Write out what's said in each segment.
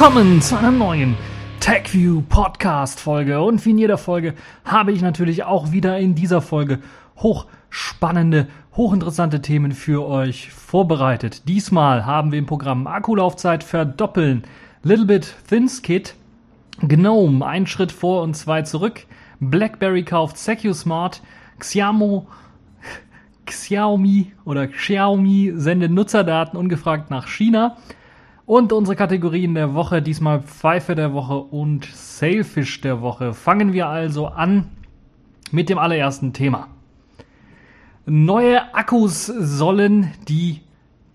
willkommen zu einer neuen TechView Podcast Folge. Und wie in jeder Folge habe ich natürlich auch wieder in dieser Folge hochspannende, hochinteressante Themen für euch vorbereitet. Diesmal haben wir im Programm Akkulaufzeit verdoppeln, Little Bit Thinskit, Gnome, ein Schritt vor und zwei zurück, BlackBerry kauft SecuSmart, Xiamo, Xiaomi oder Xiaomi sendet Nutzerdaten ungefragt nach China. Und unsere Kategorien der Woche, diesmal Pfeife der Woche und Sailfish der Woche. Fangen wir also an mit dem allerersten Thema. Neue Akkus sollen die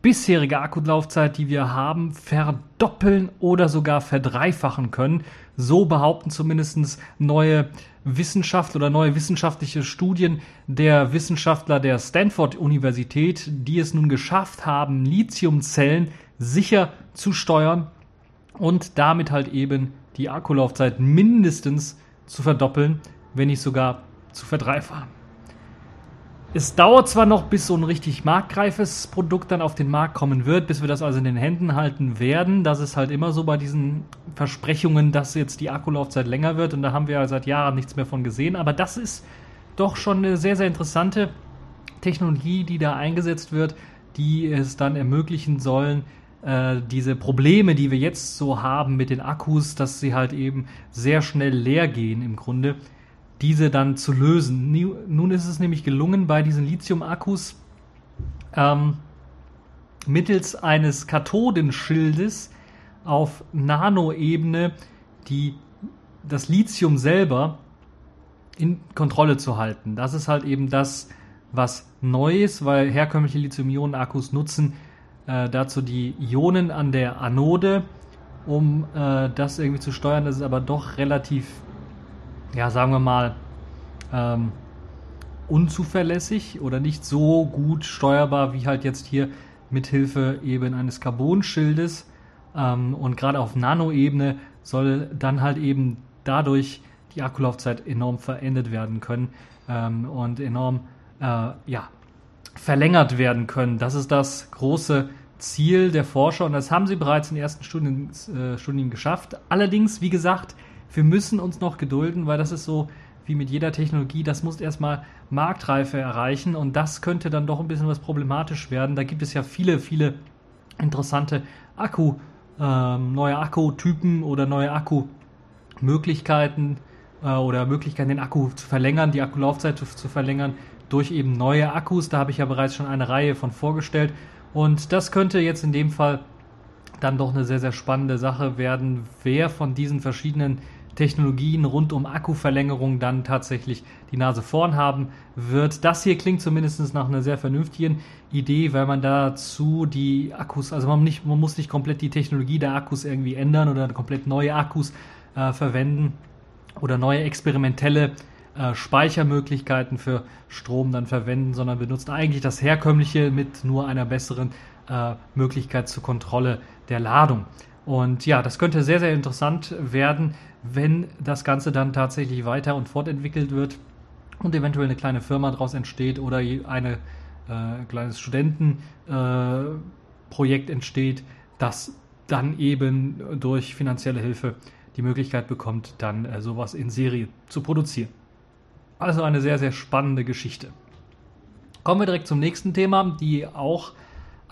bisherige Akkulaufzeit, die wir haben, verdoppeln oder sogar verdreifachen können. So behaupten zumindest neue Wissenschaft oder neue wissenschaftliche Studien der Wissenschaftler der Stanford Universität, die es nun geschafft haben, Lithiumzellen sicher zu steuern und damit halt eben die Akkulaufzeit mindestens zu verdoppeln, wenn nicht sogar zu verdreifachen. Es dauert zwar noch, bis so ein richtig marktreifes Produkt dann auf den Markt kommen wird, bis wir das also in den Händen halten werden. Das ist halt immer so bei diesen Versprechungen, dass jetzt die Akkulaufzeit länger wird und da haben wir ja seit Jahren nichts mehr von gesehen. Aber das ist doch schon eine sehr, sehr interessante Technologie, die da eingesetzt wird, die es dann ermöglichen sollen, äh, diese Probleme, die wir jetzt so haben mit den Akkus, dass sie halt eben sehr schnell leer gehen im Grunde, diese dann zu lösen. Nun ist es nämlich gelungen, bei diesen Lithium-Akkus ähm, mittels eines Kathodenschildes auf Nanoebene die, das Lithium selber in Kontrolle zu halten. Das ist halt eben das, was neu ist, weil herkömmliche Lithium-Ionen-Akkus nutzen äh, dazu die Ionen an der Anode, um äh, das irgendwie zu steuern. Das ist aber doch relativ, ja, sagen wir mal, ähm, unzuverlässig oder nicht so gut steuerbar wie halt jetzt hier mithilfe eben eines Carbonschildes. Ähm, und gerade auf Nanoebene soll dann halt eben dadurch die Akkulaufzeit enorm verändert werden können ähm, und enorm äh, ja, verlängert werden können. Das ist das große Ziel der Forscher und das haben sie bereits in den ersten Studien, äh, Studien geschafft. Allerdings, wie gesagt, wir müssen uns noch gedulden, weil das ist so wie mit jeder Technologie, das muss erstmal Marktreife erreichen und das könnte dann doch ein bisschen was problematisch werden. Da gibt es ja viele, viele interessante Akku, ähm, neue Akkutypen oder neue Akkumöglichkeiten äh, oder Möglichkeiten, den Akku zu verlängern, die Akkulaufzeit zu, zu verlängern durch eben neue Akkus. Da habe ich ja bereits schon eine Reihe von vorgestellt. Und das könnte jetzt in dem Fall dann doch eine sehr, sehr spannende Sache werden, wer von diesen verschiedenen Technologien rund um Akkuverlängerung dann tatsächlich die Nase vorn haben wird. Das hier klingt zumindest nach einer sehr vernünftigen Idee, weil man dazu die Akkus, also man, nicht, man muss nicht komplett die Technologie der Akkus irgendwie ändern oder komplett neue Akkus äh, verwenden oder neue experimentelle äh, Speichermöglichkeiten für Strom dann verwenden, sondern benutzt eigentlich das herkömmliche mit nur einer besseren äh, Möglichkeit zur Kontrolle der Ladung. Und ja, das könnte sehr, sehr interessant werden, wenn das Ganze dann tatsächlich weiter und fortentwickelt wird und eventuell eine kleine Firma daraus entsteht oder ein äh, kleines Studentenprojekt äh, entsteht, das dann eben durch finanzielle Hilfe die Möglichkeit bekommt, dann äh, sowas in Serie zu produzieren. Also eine sehr, sehr spannende Geschichte. Kommen wir direkt zum nächsten Thema, die auch,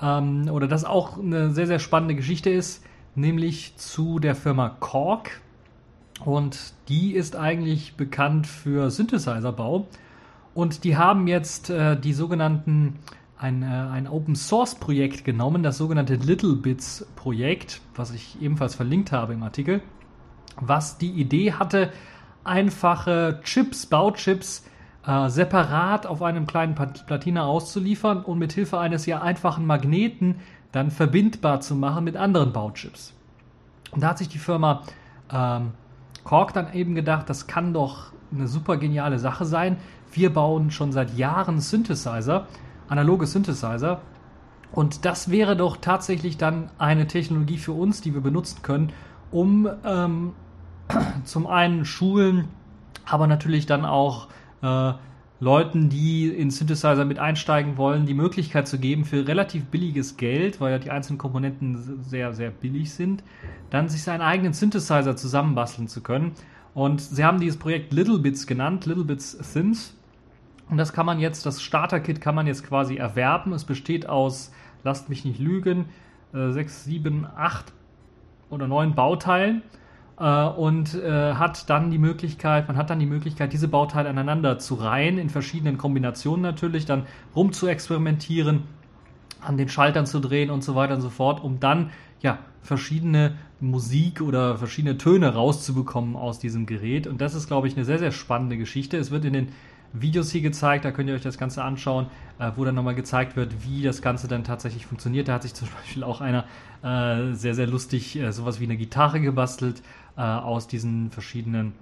ähm, oder das auch eine sehr, sehr spannende Geschichte ist, nämlich zu der Firma Korg. Und die ist eigentlich bekannt für Synthesizerbau. Und die haben jetzt äh, die sogenannten, ein, äh, ein Open Source Projekt genommen, das sogenannte Little Bits Projekt, was ich ebenfalls verlinkt habe im Artikel, was die Idee hatte, einfache Chips, Bauchips, äh, separat auf einem kleinen Platiner auszuliefern und mit Hilfe eines ja einfachen Magneten dann verbindbar zu machen mit anderen Bauchips. Und da hat sich die Firma ähm, Korg dann eben gedacht, das kann doch eine super geniale Sache sein. Wir bauen schon seit Jahren Synthesizer, analoge Synthesizer. Und das wäre doch tatsächlich dann eine Technologie für uns, die wir benutzen können, um ähm, zum einen Schulen, aber natürlich dann auch äh, Leuten, die in Synthesizer mit einsteigen wollen, die Möglichkeit zu geben, für relativ billiges Geld, weil ja die einzelnen Komponenten sehr, sehr billig sind, dann sich seinen eigenen Synthesizer zusammenbasteln zu können. Und sie haben dieses Projekt Little Bits genannt, Little Bits Synths. Und das kann man jetzt, das Starter-Kit kann man jetzt quasi erwerben. Es besteht aus, lasst mich nicht lügen, äh, sechs, sieben, acht oder neun Bauteilen und äh, hat dann die Möglichkeit, man hat dann die Möglichkeit, diese Bauteile aneinander zu reihen, in verschiedenen Kombinationen natürlich, dann rum zu experimentieren, an den Schaltern zu drehen und so weiter und so fort, um dann ja verschiedene Musik oder verschiedene Töne rauszubekommen aus diesem Gerät. Und das ist, glaube ich, eine sehr, sehr spannende Geschichte. Es wird in den Videos hier gezeigt, da könnt ihr euch das Ganze anschauen, äh, wo dann nochmal gezeigt wird, wie das Ganze dann tatsächlich funktioniert. Da hat sich zum Beispiel auch einer äh, sehr, sehr lustig äh, sowas wie eine Gitarre gebastelt äh, aus diesen verschiedenen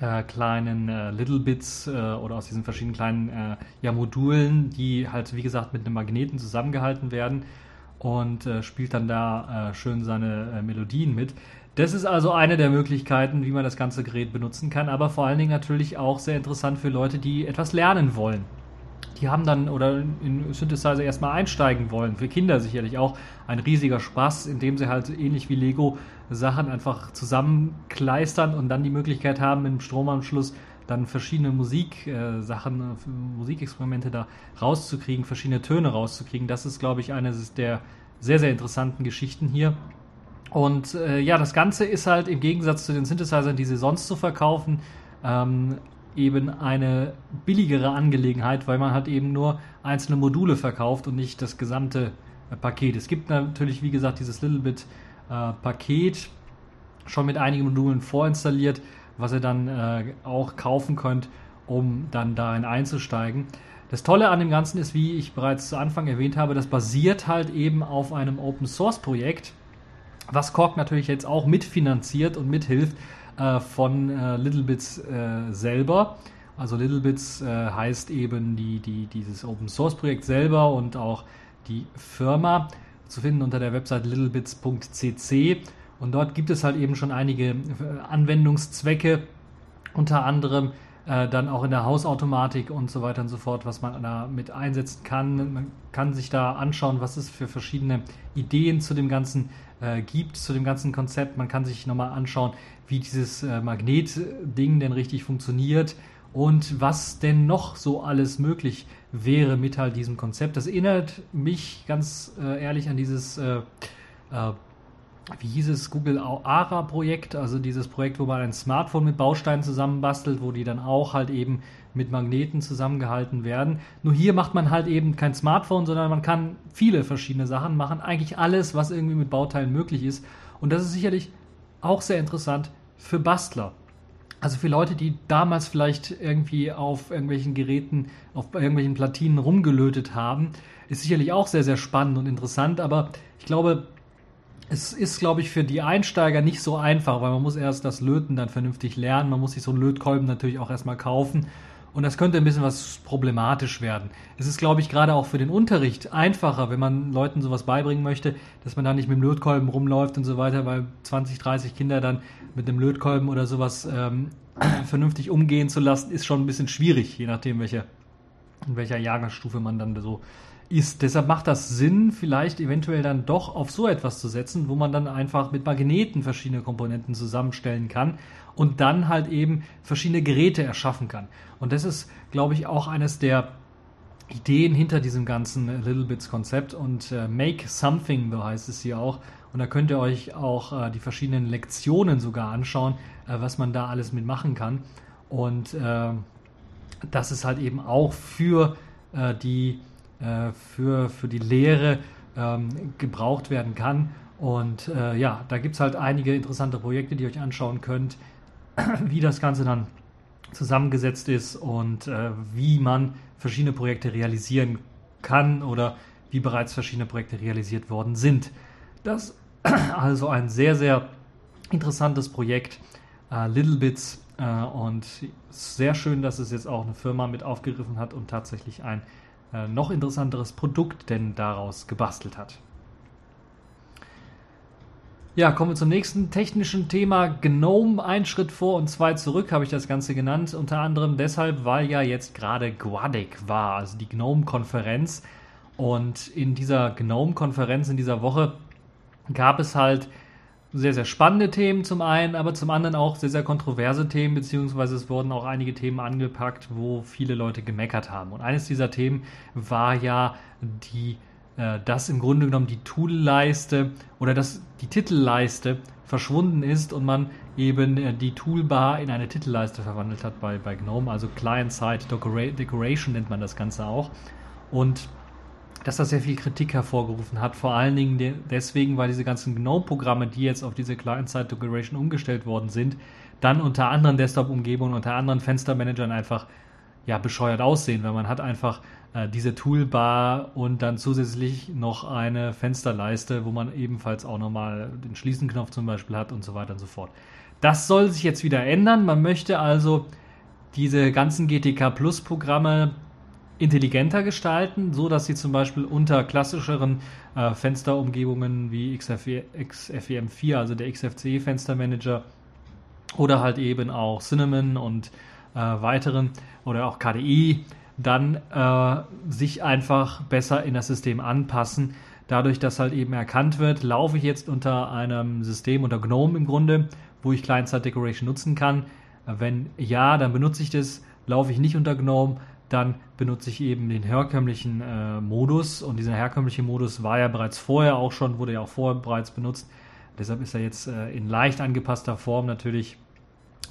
äh, kleinen äh, Little Bits oder aus diesen verschiedenen kleinen ja, Modulen, die halt, wie gesagt, mit einem Magneten zusammengehalten werden und spielt dann da schön seine Melodien mit. Das ist also eine der Möglichkeiten, wie man das ganze Gerät benutzen kann, aber vor allen Dingen natürlich auch sehr interessant für Leute, die etwas lernen wollen. Die haben dann oder in Synthesizer erstmal einsteigen wollen. Für Kinder sicherlich auch ein riesiger Spaß, indem sie halt ähnlich wie Lego Sachen einfach zusammenkleistern und dann die Möglichkeit haben, dem Stromanschluss dann verschiedene Musiksachen, äh, Musikexperimente da rauszukriegen, verschiedene Töne rauszukriegen. Das ist, glaube ich, eine der sehr, sehr interessanten Geschichten hier. Und äh, ja, das Ganze ist halt im Gegensatz zu den Synthesizern, die sie sonst so verkaufen, ähm, eben eine billigere Angelegenheit, weil man halt eben nur einzelne Module verkauft und nicht das gesamte äh, Paket. Es gibt natürlich, wie gesagt, dieses Little Bit äh, Paket schon mit einigen Modulen vorinstalliert, was ihr dann äh, auch kaufen könnt, um dann darin einzusteigen. Das Tolle an dem Ganzen ist, wie ich bereits zu Anfang erwähnt habe, das basiert halt eben auf einem Open Source Projekt was Korg natürlich jetzt auch mitfinanziert und mithilft äh, von äh, Littlebits äh, selber. Also Littlebits äh, heißt eben die, die, dieses Open Source Projekt selber und auch die Firma zu finden unter der Website littlebits.cc. Und dort gibt es halt eben schon einige äh, Anwendungszwecke, unter anderem äh, dann auch in der Hausautomatik und so weiter und so fort, was man da mit einsetzen kann. Man kann sich da anschauen, was es für verschiedene Ideen zu dem ganzen äh, gibt, zu dem ganzen Konzept. Man kann sich nochmal anschauen, wie dieses äh, Magnetding denn richtig funktioniert und was denn noch so alles möglich wäre mit halt diesem Konzept. Das erinnert mich ganz äh, ehrlich an dieses äh, äh, wie hieß es, Google ARA-Projekt, also dieses Projekt, wo man ein Smartphone mit Bausteinen zusammenbastelt, wo die dann auch halt eben mit Magneten zusammengehalten werden. Nur hier macht man halt eben kein Smartphone, sondern man kann viele verschiedene Sachen machen, eigentlich alles, was irgendwie mit Bauteilen möglich ist. Und das ist sicherlich auch sehr interessant für Bastler. Also für Leute, die damals vielleicht irgendwie auf irgendwelchen Geräten, auf irgendwelchen Platinen rumgelötet haben, ist sicherlich auch sehr, sehr spannend und interessant. Aber ich glaube, es ist, glaube ich, für die Einsteiger nicht so einfach, weil man muss erst das Löten dann vernünftig lernen. Man muss sich so einen Lötkolben natürlich auch erstmal kaufen. Und das könnte ein bisschen was problematisch werden. Es ist, glaube ich, gerade auch für den Unterricht einfacher, wenn man Leuten sowas beibringen möchte, dass man da nicht mit dem Lötkolben rumläuft und so weiter, weil 20, 30 Kinder dann mit dem Lötkolben oder sowas ähm, vernünftig umgehen zu lassen, ist schon ein bisschen schwierig, je nachdem, welche, in welcher Jahrgangsstufe man dann so ist. Deshalb macht das Sinn, vielleicht eventuell dann doch auf so etwas zu setzen, wo man dann einfach mit Magneten verschiedene Komponenten zusammenstellen kann und dann halt eben verschiedene Geräte erschaffen kann. Und das ist, glaube ich, auch eines der Ideen hinter diesem ganzen Little Bits Konzept und äh, Make Something, so heißt es hier auch. Und da könnt ihr euch auch äh, die verschiedenen Lektionen sogar anschauen, äh, was man da alles mitmachen kann. Und äh, das ist halt eben auch für äh, die äh, für, für die Lehre ähm, gebraucht werden kann. Und äh, ja, da gibt es halt einige interessante Projekte, die ihr euch anschauen könnt, wie das Ganze dann zusammengesetzt ist und äh, wie man verschiedene Projekte realisieren kann oder wie bereits verschiedene Projekte realisiert worden sind. Das ist also ein sehr, sehr interessantes Projekt, äh, Little Bits, äh, und sehr schön, dass es jetzt auch eine Firma mit aufgegriffen hat und tatsächlich ein äh, noch interessanteres Produkt denn daraus gebastelt hat. Ja, kommen wir zum nächsten technischen Thema. GNOME, ein Schritt vor und zwei zurück, habe ich das Ganze genannt. Unter anderem deshalb, weil ja jetzt gerade Guadic war, also die GNOME-Konferenz. Und in dieser GNOME-Konferenz in dieser Woche gab es halt sehr, sehr spannende Themen zum einen, aber zum anderen auch sehr, sehr kontroverse Themen, beziehungsweise es wurden auch einige Themen angepackt, wo viele Leute gemeckert haben. Und eines dieser Themen war ja die, äh, dass im Grunde genommen die Toolleiste oder dass die Titelleiste verschwunden ist und man eben äh, die Toolbar in eine Titelleiste verwandelt hat bei, bei GNOME, also Client-Side Decoration nennt man das Ganze auch. Und dass das sehr viel Kritik hervorgerufen hat. Vor allen Dingen deswegen, weil diese ganzen GNOME-Programme, die jetzt auf diese Client-Side-Decoration umgestellt worden sind, dann unter anderen Desktop-Umgebungen, unter anderen Fenstermanagern einfach ja, bescheuert aussehen, weil man hat einfach äh, diese Toolbar und dann zusätzlich noch eine Fensterleiste, wo man ebenfalls auch nochmal den Schließenknopf zum Beispiel hat und so weiter und so fort. Das soll sich jetzt wieder ändern. Man möchte also diese ganzen GTK Plus Programme intelligenter gestalten, so dass sie zum Beispiel unter klassischeren äh, Fensterumgebungen wie XFEM4, also der XFCE Fenstermanager oder halt eben auch Cinnamon und äh, weiteren oder auch KDE dann äh, sich einfach besser in das System anpassen. Dadurch, dass halt eben erkannt wird, laufe ich jetzt unter einem System, unter GNOME im Grunde, wo ich Client-Side Decoration nutzen kann. Wenn ja, dann benutze ich das. Laufe ich nicht unter GNOME, dann benutze ich eben den herkömmlichen äh, Modus und dieser herkömmliche Modus war ja bereits vorher auch schon, wurde ja auch vorher bereits benutzt. Deshalb ist er jetzt äh, in leicht angepasster Form natürlich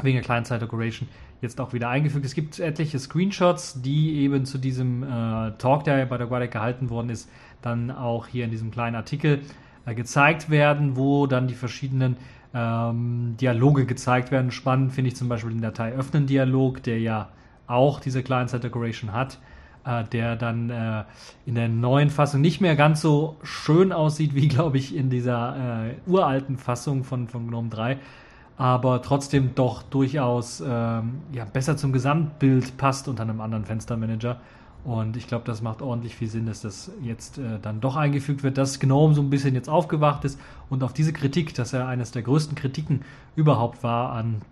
wegen der Client-Side Decoration jetzt auch wieder eingefügt. Es gibt etliche Screenshots, die eben zu diesem äh, Talk, der bei der Guardic gehalten worden ist, dann auch hier in diesem kleinen Artikel äh, gezeigt werden, wo dann die verschiedenen ähm, Dialoge gezeigt werden. Spannend finde ich zum Beispiel den Datei öffnen Dialog, der ja auch diese Client-Side Decoration hat, äh, der dann äh, in der neuen Fassung nicht mehr ganz so schön aussieht wie, glaube ich, in dieser äh, uralten Fassung von, von GNOME 3, aber trotzdem doch durchaus ähm, ja, besser zum Gesamtbild passt unter einem anderen Fenstermanager. Und ich glaube, das macht ordentlich viel Sinn, dass das jetzt äh, dann doch eingefügt wird, dass GNOME so ein bisschen jetzt aufgewacht ist und auf diese Kritik, dass er eines der größten Kritiken überhaupt war an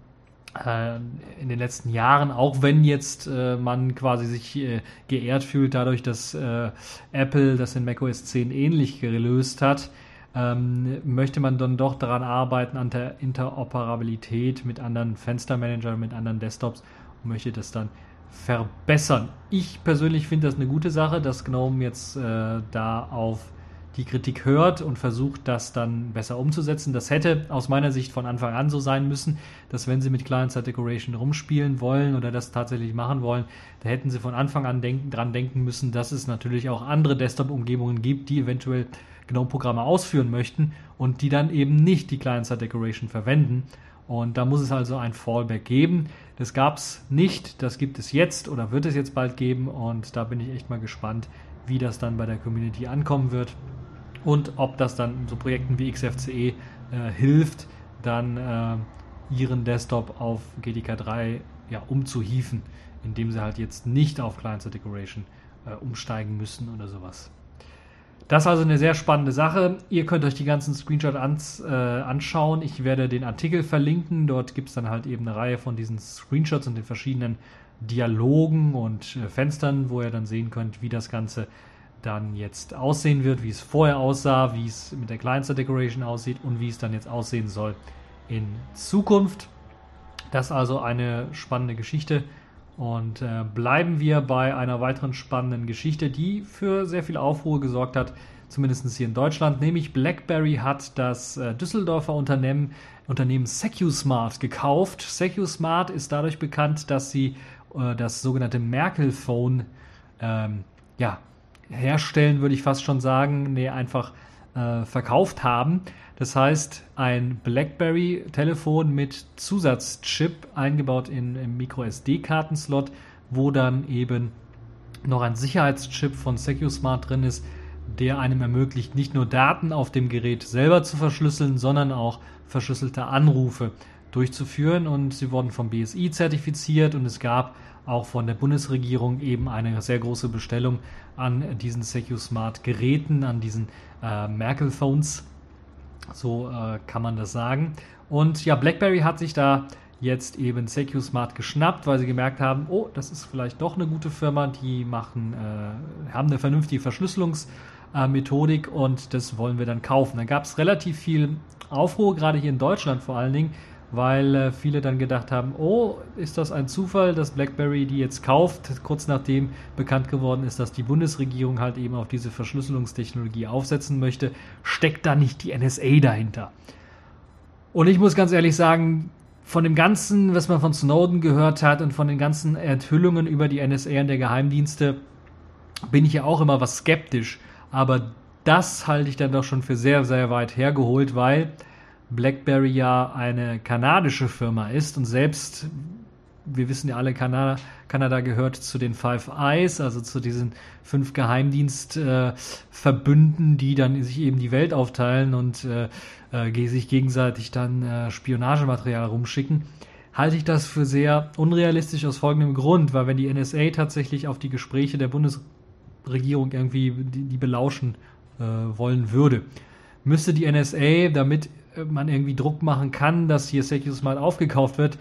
in den letzten Jahren, auch wenn jetzt äh, man quasi sich äh, geehrt fühlt dadurch, dass äh, Apple das in macOS 10 ähnlich gelöst hat, ähm, möchte man dann doch daran arbeiten an der Interoperabilität mit anderen Fenstermanagern, mit anderen Desktops und möchte das dann verbessern. Ich persönlich finde das eine gute Sache, dass GNOME jetzt äh, da auf die Kritik hört und versucht, das dann besser umzusetzen. Das hätte aus meiner Sicht von Anfang an so sein müssen, dass wenn Sie mit Client-Side Decoration rumspielen wollen oder das tatsächlich machen wollen, da hätten Sie von Anfang an denken, dran denken müssen, dass es natürlich auch andere Desktop-Umgebungen gibt, die eventuell GNOME-Programme ausführen möchten und die dann eben nicht die Client-Side Decoration verwenden. Und da muss es also ein Fallback geben. Das gab es nicht, das gibt es jetzt oder wird es jetzt bald geben und da bin ich echt mal gespannt, wie das dann bei der Community ankommen wird und ob das dann so Projekten wie XFCE äh, hilft, dann äh, ihren Desktop auf GTK 3 ja, umzuhieven, indem sie halt jetzt nicht auf Client-Side Decoration äh, umsteigen müssen oder sowas. Das ist also eine sehr spannende Sache. Ihr könnt euch die ganzen Screenshots ans, äh, anschauen. Ich werde den Artikel verlinken. Dort gibt es dann halt eben eine Reihe von diesen Screenshots und den verschiedenen Dialogen und äh, Fenstern, wo ihr dann sehen könnt, wie das Ganze dann jetzt aussehen wird, wie es vorher aussah, wie es mit der kleinsten Decoration aussieht und wie es dann jetzt aussehen soll in Zukunft. Das ist also eine spannende Geschichte. Und äh, bleiben wir bei einer weiteren spannenden Geschichte, die für sehr viel Aufruhr gesorgt hat, zumindest hier in Deutschland. Nämlich BlackBerry hat das äh, Düsseldorfer Unternehmen, Unternehmen SecuSmart gekauft. SecuSmart ist dadurch bekannt, dass sie das sogenannte Merkel Phone ähm, ja, herstellen, würde ich fast schon sagen, nee, einfach äh, verkauft haben. Das heißt, ein BlackBerry-Telefon mit Zusatzchip eingebaut in, im MicroSD-Kartenslot, wo dann eben noch ein Sicherheitschip von SecuSmart drin ist, der einem ermöglicht, nicht nur Daten auf dem Gerät selber zu verschlüsseln, sondern auch verschlüsselte Anrufe durchzuführen. Und sie wurden vom BSI zertifiziert und es gab auch von der Bundesregierung eben eine sehr große Bestellung an diesen SecuSmart-Geräten, an diesen äh, Merkel-Phones. So äh, kann man das sagen. Und ja, BlackBerry hat sich da jetzt eben SecuSmart geschnappt, weil sie gemerkt haben, oh, das ist vielleicht doch eine gute Firma, die machen, äh, haben eine vernünftige Verschlüsselungsmethodik und das wollen wir dann kaufen. Dann gab es relativ viel Aufruhr, gerade hier in Deutschland vor allen Dingen, weil äh, viele dann gedacht haben, oh, ist das ein Zufall, dass BlackBerry die jetzt kauft, kurz nachdem bekannt geworden ist, dass die Bundesregierung halt eben auf diese Verschlüsselungstechnologie aufsetzen möchte, steckt da nicht die NSA dahinter. Und ich muss ganz ehrlich sagen, von dem Ganzen, was man von Snowden gehört hat und von den ganzen Enthüllungen über die NSA und der Geheimdienste, bin ich ja auch immer was skeptisch. Aber das halte ich dann doch schon für sehr, sehr weit hergeholt, weil BlackBerry ja eine kanadische Firma ist und selbst, wir wissen ja alle, Kanada, Kanada gehört zu den Five Eyes, also zu diesen fünf Geheimdienstverbünden, äh, die dann sich eben die Welt aufteilen und äh, äh, sich gegenseitig dann äh, Spionagematerial rumschicken. Halte ich das für sehr unrealistisch aus folgendem Grund, weil wenn die NSA tatsächlich auf die Gespräche der Bundesregierung irgendwie die, die belauschen äh, wollen würde, müsste die NSA, damit man irgendwie Druck machen kann, dass hier SecuSmart aufgekauft wird,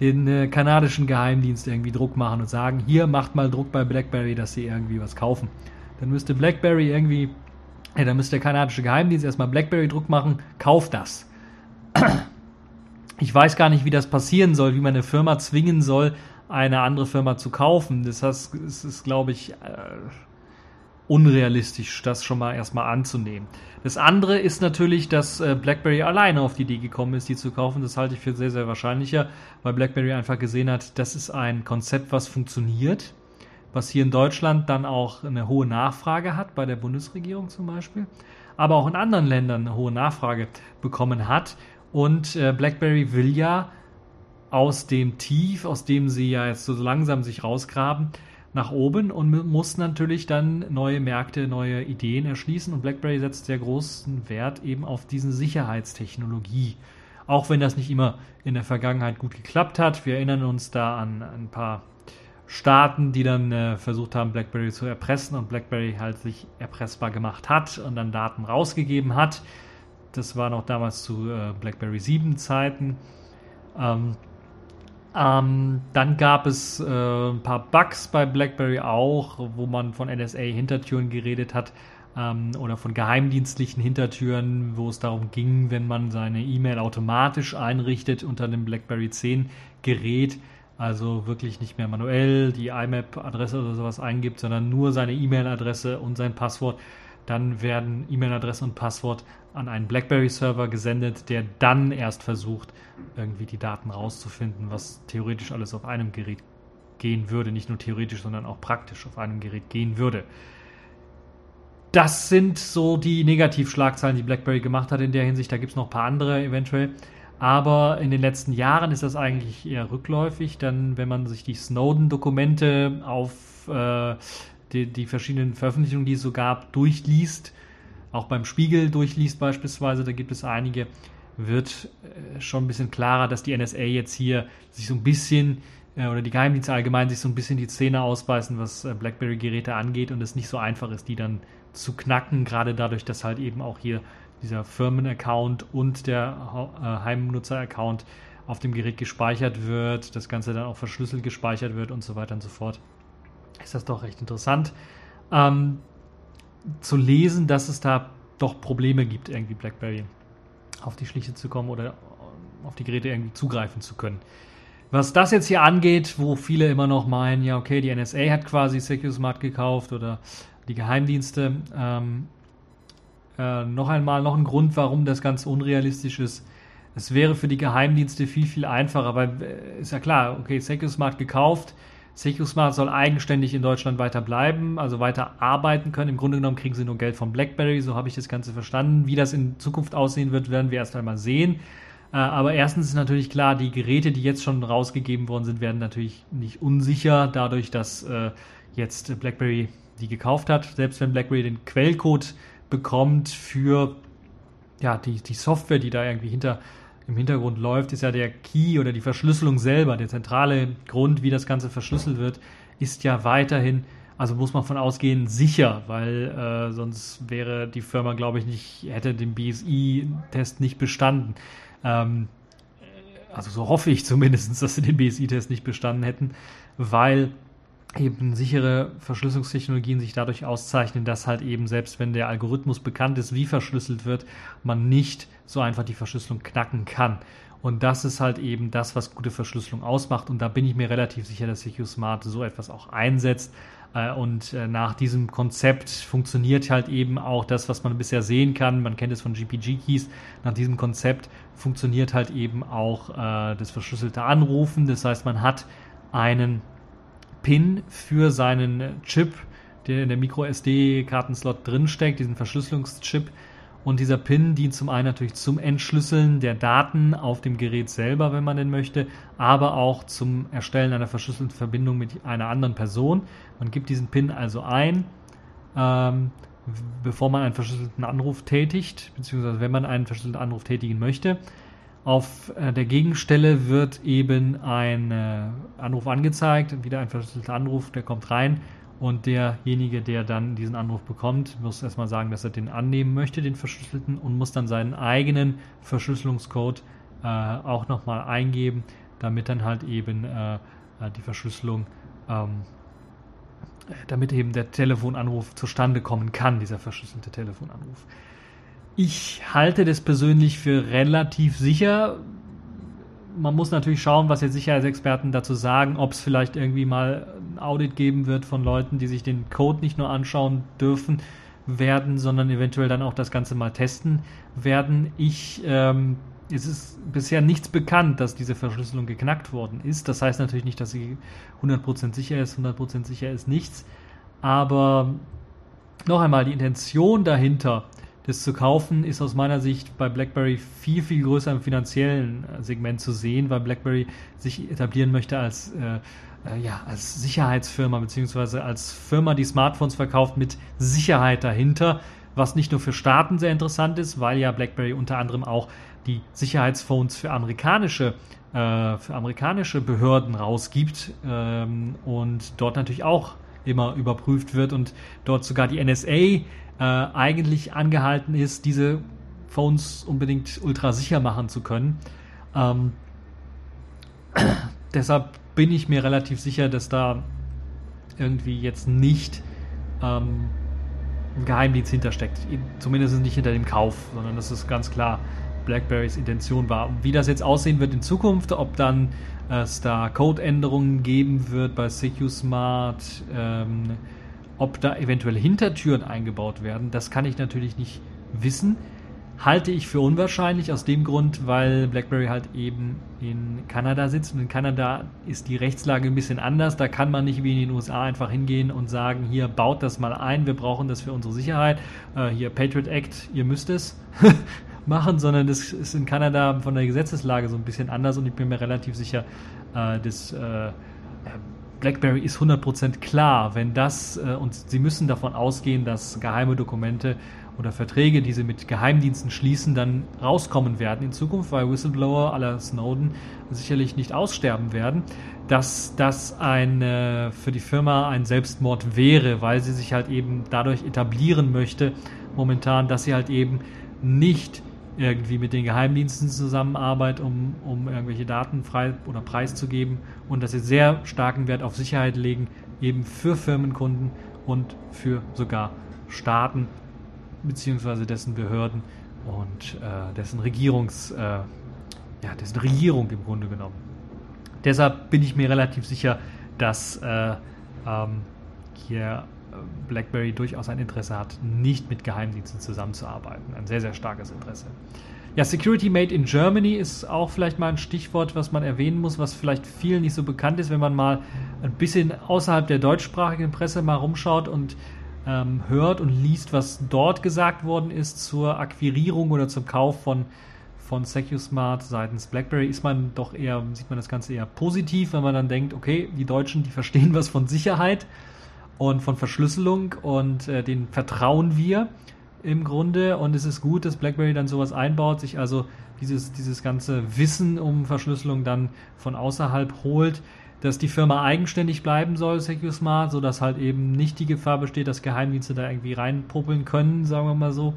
den äh, kanadischen Geheimdienst irgendwie Druck machen und sagen, hier macht mal Druck bei BlackBerry, dass sie irgendwie was kaufen. Dann müsste BlackBerry irgendwie, ja, dann müsste der kanadische Geheimdienst erstmal BlackBerry Druck machen, kauft das. Ich weiß gar nicht, wie das passieren soll, wie man eine Firma zwingen soll, eine andere Firma zu kaufen. Das heißt, es ist, glaube ich, äh, unrealistisch, das schon mal erstmal anzunehmen. Das andere ist natürlich, dass äh, BlackBerry alleine auf die Idee gekommen ist, die zu kaufen. Das halte ich für sehr, sehr wahrscheinlicher, weil BlackBerry einfach gesehen hat, das ist ein Konzept, was funktioniert, was hier in Deutschland dann auch eine hohe Nachfrage hat, bei der Bundesregierung zum Beispiel, aber auch in anderen Ländern eine hohe Nachfrage bekommen hat. Und äh, BlackBerry will ja aus dem Tief, aus dem sie ja jetzt so langsam sich rausgraben, nach oben und muss natürlich dann neue Märkte, neue Ideen erschließen. Und BlackBerry setzt sehr großen Wert eben auf diese Sicherheitstechnologie. Auch wenn das nicht immer in der Vergangenheit gut geklappt hat. Wir erinnern uns da an ein paar Staaten, die dann äh, versucht haben, BlackBerry zu erpressen und BlackBerry halt sich erpressbar gemacht hat und dann Daten rausgegeben hat. Das war noch damals zu äh, BlackBerry 7 Zeiten. Ähm, ähm, dann gab es äh, ein paar Bugs bei BlackBerry auch, wo man von NSA-Hintertüren geredet hat ähm, oder von geheimdienstlichen Hintertüren, wo es darum ging, wenn man seine E-Mail automatisch einrichtet unter dem BlackBerry 10 Gerät, also wirklich nicht mehr manuell die IMAP-Adresse oder sowas eingibt, sondern nur seine E-Mail-Adresse und sein Passwort, dann werden E-Mail-Adresse und Passwort an einen BlackBerry-Server gesendet, der dann erst versucht, irgendwie die Daten rauszufinden, was theoretisch alles auf einem Gerät gehen würde. Nicht nur theoretisch, sondern auch praktisch auf einem Gerät gehen würde. Das sind so die Negativschlagzeilen, die BlackBerry gemacht hat in der Hinsicht. Da gibt es noch ein paar andere eventuell. Aber in den letzten Jahren ist das eigentlich eher rückläufig. Dann, wenn man sich die Snowden-Dokumente auf äh, die, die verschiedenen Veröffentlichungen, die es so gab, durchliest, auch beim Spiegel durchliest beispielsweise, da gibt es einige, wird äh, schon ein bisschen klarer, dass die NSA jetzt hier sich so ein bisschen äh, oder die Geheimdienste allgemein sich so ein bisschen die Zähne ausbeißen, was äh, BlackBerry-Geräte angeht und es nicht so einfach ist, die dann zu knacken, gerade dadurch, dass halt eben auch hier dieser Firmen-Account und der Heimnutzer-Account auf dem Gerät gespeichert wird, das Ganze dann auch verschlüsselt gespeichert wird und so weiter und so fort. Ist das doch recht interessant. Ähm, zu lesen, dass es da doch Probleme gibt, irgendwie BlackBerry auf die Schliche zu kommen oder auf die Geräte irgendwie zugreifen zu können. Was das jetzt hier angeht, wo viele immer noch meinen, ja, okay, die NSA hat quasi SecureSmart gekauft oder die Geheimdienste, ähm, äh, noch einmal noch ein Grund, warum das ganz unrealistisch ist. Es wäre für die Geheimdienste viel, viel einfacher, weil äh, ist ja klar, okay, SecureSmart gekauft, SecuSmart soll eigenständig in Deutschland weiter bleiben, also weiter arbeiten können. Im Grunde genommen kriegen sie nur Geld von BlackBerry, so habe ich das Ganze verstanden. Wie das in Zukunft aussehen wird, werden wir erst einmal sehen. Äh, aber erstens ist natürlich klar, die Geräte, die jetzt schon rausgegeben worden sind, werden natürlich nicht unsicher, dadurch, dass äh, jetzt BlackBerry die gekauft hat. Selbst wenn BlackBerry den Quellcode bekommt für ja, die, die Software, die da irgendwie hinter im Hintergrund läuft, ist ja der Key oder die Verschlüsselung selber. Der zentrale Grund, wie das Ganze verschlüsselt wird, ist ja weiterhin Also muss man von ausgehen, sicher, weil äh, sonst wäre die Firma, glaube ich, nicht, hätte den BSI-Test nicht bestanden. Ähm, also so hoffe ich zumindest, dass sie den BSI-Test nicht bestanden hätten, weil eben sichere Verschlüsselungstechnologien sich dadurch auszeichnen, dass halt eben selbst wenn der Algorithmus bekannt ist, wie verschlüsselt wird, man nicht so einfach die Verschlüsselung knacken kann. Und das ist halt eben das, was gute Verschlüsselung ausmacht. Und da bin ich mir relativ sicher, dass SecuSmart so etwas auch einsetzt. Äh, und äh, nach diesem Konzept funktioniert halt eben auch das, was man bisher sehen kann. Man kennt es von GPG-Keys. Nach diesem Konzept funktioniert halt eben auch äh, das verschlüsselte Anrufen. Das heißt, man hat einen PIN für seinen Chip, der in der MicroSD-Kartenslot drinsteckt, diesen Verschlüsselungschip. Und dieser PIN dient zum einen natürlich zum Entschlüsseln der Daten auf dem Gerät selber, wenn man denn möchte, aber auch zum Erstellen einer verschlüsselten Verbindung mit einer anderen Person. Man gibt diesen PIN also ein, ähm, bevor man einen verschlüsselten Anruf tätigt, beziehungsweise wenn man einen verschlüsselten Anruf tätigen möchte. Auf äh, der Gegenstelle wird eben ein äh, Anruf angezeigt, wieder ein verschlüsselter Anruf, der kommt rein und derjenige, der dann diesen Anruf bekommt, muss erstmal sagen, dass er den annehmen möchte, den verschlüsselten, und muss dann seinen eigenen Verschlüsselungscode äh, auch nochmal eingeben, damit dann halt eben äh, äh die Verschlüsselung, ähm, damit eben der Telefonanruf zustande kommen kann, dieser verschlüsselte Telefonanruf. Ich halte das persönlich für relativ sicher. Man muss natürlich schauen, was jetzt Sicherheitsexperten dazu sagen, ob es vielleicht irgendwie mal ein Audit geben wird von Leuten, die sich den Code nicht nur anschauen dürfen werden, sondern eventuell dann auch das Ganze mal testen werden. Ich, ähm, es ist bisher nichts bekannt, dass diese Verschlüsselung geknackt worden ist. Das heißt natürlich nicht, dass sie 100% sicher ist. 100% sicher ist nichts. Aber noch einmal, die Intention dahinter das zu kaufen ist aus meiner Sicht bei BlackBerry viel, viel größer im finanziellen äh, Segment zu sehen, weil BlackBerry sich etablieren möchte als, äh, äh, ja, als Sicherheitsfirma beziehungsweise als Firma, die Smartphones verkauft mit Sicherheit dahinter, was nicht nur für Staaten sehr interessant ist, weil ja BlackBerry unter anderem auch die Sicherheitsphones für amerikanische äh, für amerikanische Behörden rausgibt ähm, und dort natürlich auch immer überprüft wird und dort sogar die NSA äh, eigentlich angehalten ist, diese Phones unbedingt ultra sicher machen zu können. Ähm, deshalb bin ich mir relativ sicher, dass da irgendwie jetzt nicht ähm, ein Geheimdienst hintersteckt. Zumindest nicht hinter dem Kauf, sondern das ist ganz klar BlackBerrys Intention war. Wie das jetzt aussehen wird in Zukunft, ob dann äh, es da Codeänderungen geben wird bei SecuSmart, ähm, ob da eventuell Hintertüren eingebaut werden, das kann ich natürlich nicht wissen. Halte ich für unwahrscheinlich aus dem Grund, weil BlackBerry halt eben in Kanada sitzt und in Kanada ist die Rechtslage ein bisschen anders. Da kann man nicht wie in den USA einfach hingehen und sagen, hier baut das mal ein, wir brauchen das für unsere Sicherheit. Äh, hier Patriot Act, ihr müsst es machen, sondern das ist in Kanada von der Gesetzeslage so ein bisschen anders und ich bin mir relativ sicher, äh, dass äh, BlackBerry ist 100% klar, wenn das, äh, und Sie müssen davon ausgehen, dass geheime Dokumente oder Verträge, die Sie mit Geheimdiensten schließen, dann rauskommen werden in Zukunft, weil Whistleblower aller Snowden sicherlich nicht aussterben werden, dass das ein, für die Firma ein Selbstmord wäre, weil sie sich halt eben dadurch etablieren möchte, momentan, dass sie halt eben nicht irgendwie mit den Geheimdiensten zusammenarbeitet, um, um irgendwelche Daten frei oder preiszugeben und dass sie sehr starken Wert auf Sicherheit legen, eben für Firmenkunden und für sogar Staaten beziehungsweise dessen Behörden und äh, dessen Regierungs, äh, ja, dessen Regierung im Grunde genommen. Deshalb bin ich mir relativ sicher, dass äh, ähm, hier BlackBerry durchaus ein Interesse hat, nicht mit Geheimdiensten zusammenzuarbeiten. Ein sehr, sehr starkes Interesse. Ja, Security Made in Germany ist auch vielleicht mal ein Stichwort, was man erwähnen muss, was vielleicht vielen nicht so bekannt ist, wenn man mal ein bisschen außerhalb der deutschsprachigen Presse mal rumschaut und ähm, hört und liest, was dort gesagt worden ist zur Akquirierung oder zum Kauf von, von SecuSmart seitens BlackBerry, ist man doch eher, sieht man das Ganze eher positiv, wenn man dann denkt, okay, die Deutschen, die verstehen was von Sicherheit und von Verschlüsselung und äh, den vertrauen wir im Grunde und es ist gut, dass BlackBerry dann sowas einbaut, sich also dieses, dieses ganze Wissen um Verschlüsselung dann von außerhalb holt. dass die Firma eigenständig bleiben soll, SecuSmart, sodass halt eben nicht die Gefahr besteht, dass Geheimdienste da irgendwie reinpuppeln können, sagen wir mal so.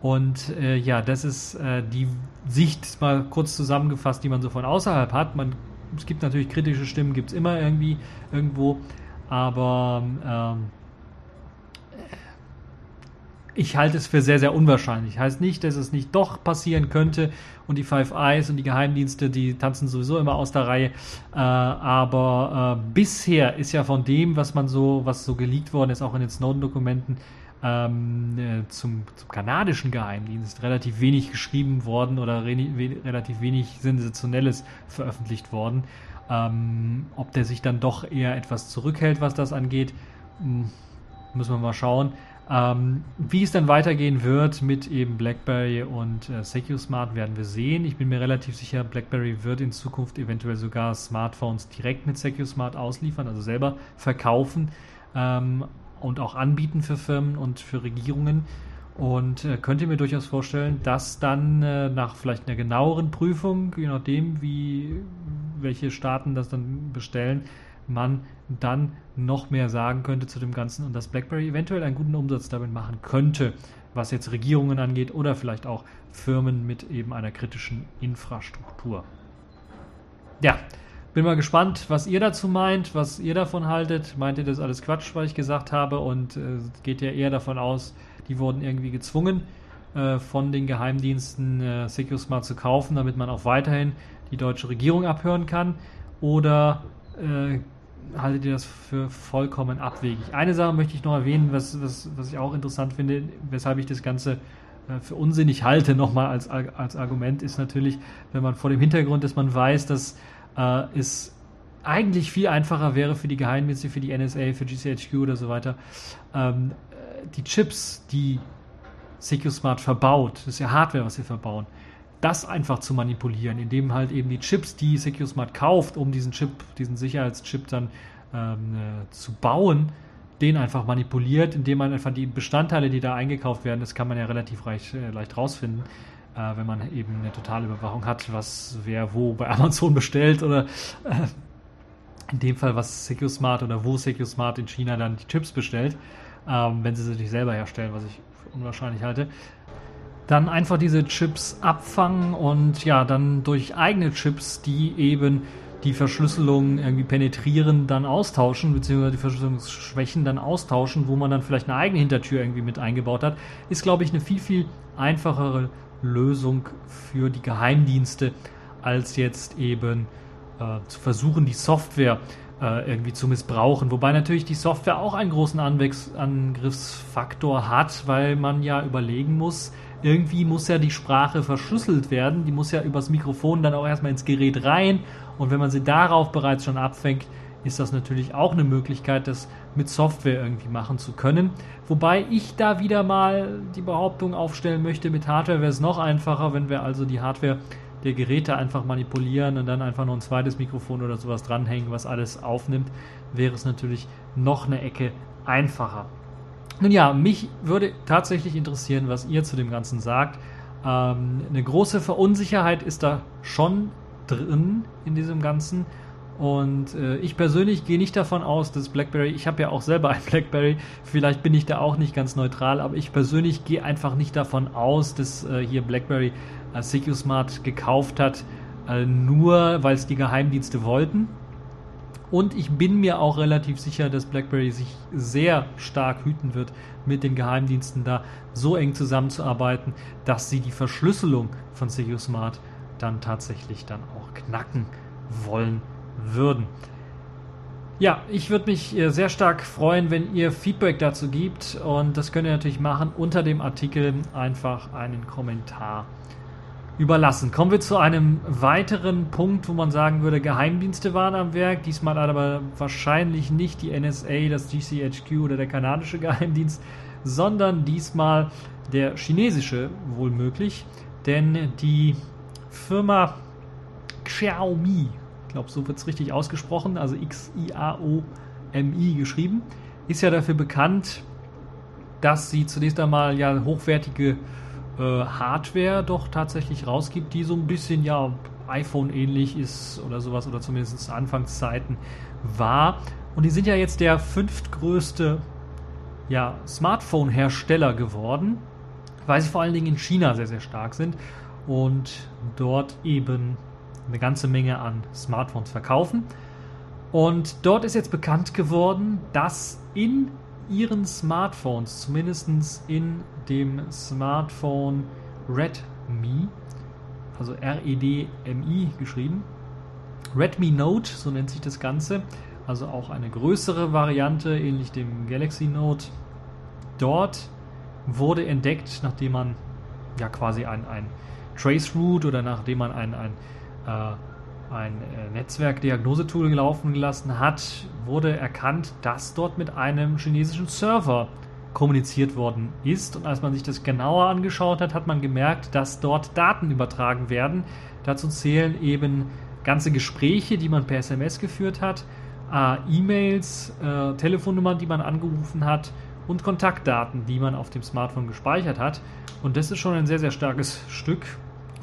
Und äh, ja, das ist äh, die Sicht mal kurz zusammengefasst, die man so von außerhalb hat. Man, es gibt natürlich kritische Stimmen, gibt es immer irgendwie irgendwo, aber ähm, ich halte es für sehr, sehr unwahrscheinlich. Heißt nicht, dass es nicht doch passieren könnte und die Five Eyes und die Geheimdienste, die tanzen sowieso immer aus der Reihe. Äh, aber äh, bisher ist ja von dem, was man so, was so geleakt worden ist, auch in den Snowden-Dokumenten, ähm, äh, zum, zum, kanadischen Geheimdienst relativ wenig geschrieben worden oder re relativ wenig Sensationelles veröffentlicht worden. Ähm, ob der sich dann doch eher etwas zurückhält, was das angeht, hm, müssen wir mal schauen. Ähm, wie es dann weitergehen wird mit eben BlackBerry und äh, SecuSmart werden wir sehen. Ich bin mir relativ sicher, BlackBerry wird in Zukunft eventuell sogar Smartphones direkt mit SecuSmart ausliefern, also selber verkaufen ähm, und auch anbieten für Firmen und für Regierungen. Und äh, könnte mir durchaus vorstellen, dass dann äh, nach vielleicht einer genaueren Prüfung, je nachdem, wie welche Staaten das dann bestellen, man dann noch mehr sagen könnte zu dem Ganzen und dass BlackBerry eventuell einen guten Umsatz damit machen könnte, was jetzt Regierungen angeht oder vielleicht auch Firmen mit eben einer kritischen Infrastruktur. Ja, bin mal gespannt, was ihr dazu meint, was ihr davon haltet. Meint ihr das alles Quatsch, was ich gesagt habe? Und äh, geht ja eher davon aus, die wurden irgendwie gezwungen, äh, von den Geheimdiensten äh, SecureSmart zu kaufen, damit man auch weiterhin die deutsche Regierung abhören kann? Oder äh, haltet ihr das für vollkommen abwegig. Eine Sache möchte ich noch erwähnen, was, was, was ich auch interessant finde, weshalb ich das Ganze äh, für unsinnig halte, nochmal als, als Argument, ist natürlich, wenn man vor dem Hintergrund, dass man weiß, dass äh, es eigentlich viel einfacher wäre für die Geheimdienste, für die NSA, für GCHQ oder so weiter, ähm, die Chips, die SecuSmart verbaut, das ist ja Hardware, was sie verbauen, das einfach zu manipulieren, indem halt eben die Chips, die SecureSmart kauft, um diesen Chip, diesen Sicherheitschip dann ähm, äh, zu bauen, den einfach manipuliert, indem man einfach die Bestandteile, die da eingekauft werden, das kann man ja relativ reich, äh, leicht rausfinden, äh, wenn man eben eine totale Überwachung hat, was wer wo bei Amazon bestellt oder äh, in dem Fall, was SecureSmart oder wo SecureSmart in China dann die Chips bestellt, ähm, wenn sie sie nicht selber herstellen, was ich für unwahrscheinlich halte. Dann einfach diese Chips abfangen und ja, dann durch eigene Chips, die eben die Verschlüsselung irgendwie penetrieren, dann austauschen, beziehungsweise die Verschlüsselungsschwächen dann austauschen, wo man dann vielleicht eine eigene Hintertür irgendwie mit eingebaut hat, ist, glaube ich, eine viel, viel einfachere Lösung für die Geheimdienste, als jetzt eben äh, zu versuchen, die Software äh, irgendwie zu missbrauchen. Wobei natürlich die Software auch einen großen Anwegs Angriffsfaktor hat, weil man ja überlegen muss, irgendwie muss ja die Sprache verschlüsselt werden. Die muss ja übers Mikrofon dann auch erstmal ins Gerät rein. Und wenn man sie darauf bereits schon abfängt, ist das natürlich auch eine Möglichkeit, das mit Software irgendwie machen zu können. Wobei ich da wieder mal die Behauptung aufstellen möchte, mit Hardware wäre es noch einfacher, wenn wir also die Hardware der Geräte einfach manipulieren und dann einfach noch ein zweites Mikrofon oder sowas dranhängen, was alles aufnimmt, wäre es natürlich noch eine Ecke einfacher. Nun ja, mich würde tatsächlich interessieren, was ihr zu dem Ganzen sagt. Ähm, eine große Verunsicherheit ist da schon drin in diesem Ganzen. Und äh, ich persönlich gehe nicht davon aus, dass BlackBerry, ich habe ja auch selber ein BlackBerry, vielleicht bin ich da auch nicht ganz neutral, aber ich persönlich gehe einfach nicht davon aus, dass äh, hier BlackBerry äh, SecuSmart gekauft hat, äh, nur weil es die Geheimdienste wollten. Und ich bin mir auch relativ sicher, dass BlackBerry sich sehr stark hüten wird, mit den Geheimdiensten da so eng zusammenzuarbeiten, dass sie die Verschlüsselung von SecuSmart dann tatsächlich dann auch knacken wollen würden. Ja, ich würde mich äh, sehr stark freuen, wenn ihr Feedback dazu gibt und das könnt ihr natürlich machen unter dem Artikel einfach einen Kommentar überlassen. Kommen wir zu einem weiteren Punkt, wo man sagen würde, Geheimdienste waren am Werk. Diesmal aber wahrscheinlich nicht die NSA, das GCHQ oder der kanadische Geheimdienst, sondern diesmal der chinesische wohl möglich. Denn die Firma Xiaomi, ich glaube, so wird es richtig ausgesprochen, also X-I-A-O-M-I geschrieben, ist ja dafür bekannt, dass sie zunächst einmal ja hochwertige äh, Hardware doch tatsächlich rausgibt, die so ein bisschen ja iPhone ähnlich ist oder sowas oder zumindest Anfangszeiten war. Und die sind ja jetzt der fünftgrößte ja, Smartphone-Hersteller geworden, weil sie vor allen Dingen in China sehr, sehr stark sind und dort eben eine ganze Menge an Smartphones verkaufen. Und dort ist jetzt bekannt geworden, dass in ihren Smartphones, zumindest in dem Smartphone Redmi, also R-E-D-M-I geschrieben, Redmi Note, so nennt sich das Ganze, also auch eine größere Variante, ähnlich dem Galaxy Note. Dort wurde entdeckt, nachdem man ja quasi ein, ein Traceroute oder nachdem man ein, ein, äh, ein äh, Netzwerkdiagnosetool laufen gelassen hat, wurde erkannt, dass dort mit einem chinesischen Server kommuniziert worden ist. Und als man sich das genauer angeschaut hat, hat man gemerkt, dass dort Daten übertragen werden. Dazu zählen eben ganze Gespräche, die man per SMS geführt hat, äh, E-Mails, äh, Telefonnummern, die man angerufen hat und Kontaktdaten, die man auf dem Smartphone gespeichert hat. Und das ist schon ein sehr, sehr starkes Stück.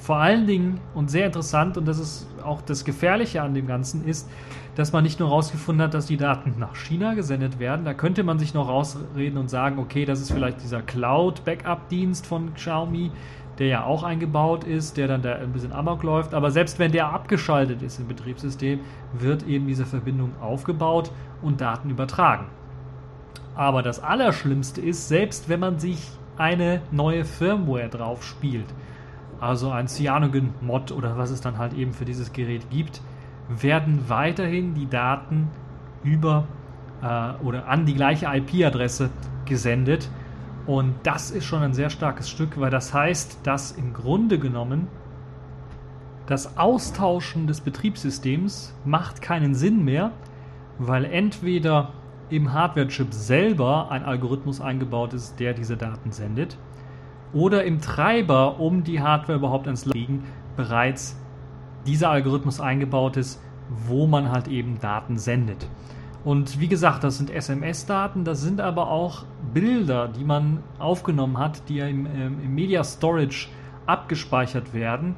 Vor allen Dingen und sehr interessant, und das ist auch das Gefährliche an dem Ganzen, ist, dass man nicht nur herausgefunden hat, dass die Daten nach China gesendet werden. Da könnte man sich noch rausreden und sagen, okay, das ist vielleicht dieser Cloud-Backup-Dienst von Xiaomi, der ja auch eingebaut ist, der dann da ein bisschen amok läuft. Aber selbst wenn der abgeschaltet ist im Betriebssystem, wird eben diese Verbindung aufgebaut und Daten übertragen. Aber das Allerschlimmste ist, selbst wenn man sich eine neue Firmware drauf spielt, also ein Cyanogen-Mod oder was es dann halt eben für dieses Gerät gibt, werden weiterhin die Daten über äh, oder an die gleiche IP-Adresse gesendet. Und das ist schon ein sehr starkes Stück, weil das heißt, dass im Grunde genommen das Austauschen des Betriebssystems macht keinen Sinn mehr, weil entweder im Hardware-Chip selber ein Algorithmus eingebaut ist, der diese Daten sendet, oder im Treiber, um die Hardware überhaupt ans Liegen, bereits dieser Algorithmus eingebaut ist, wo man halt eben Daten sendet. Und wie gesagt, das sind SMS-Daten, das sind aber auch Bilder, die man aufgenommen hat, die im, ähm, im Media Storage abgespeichert werden.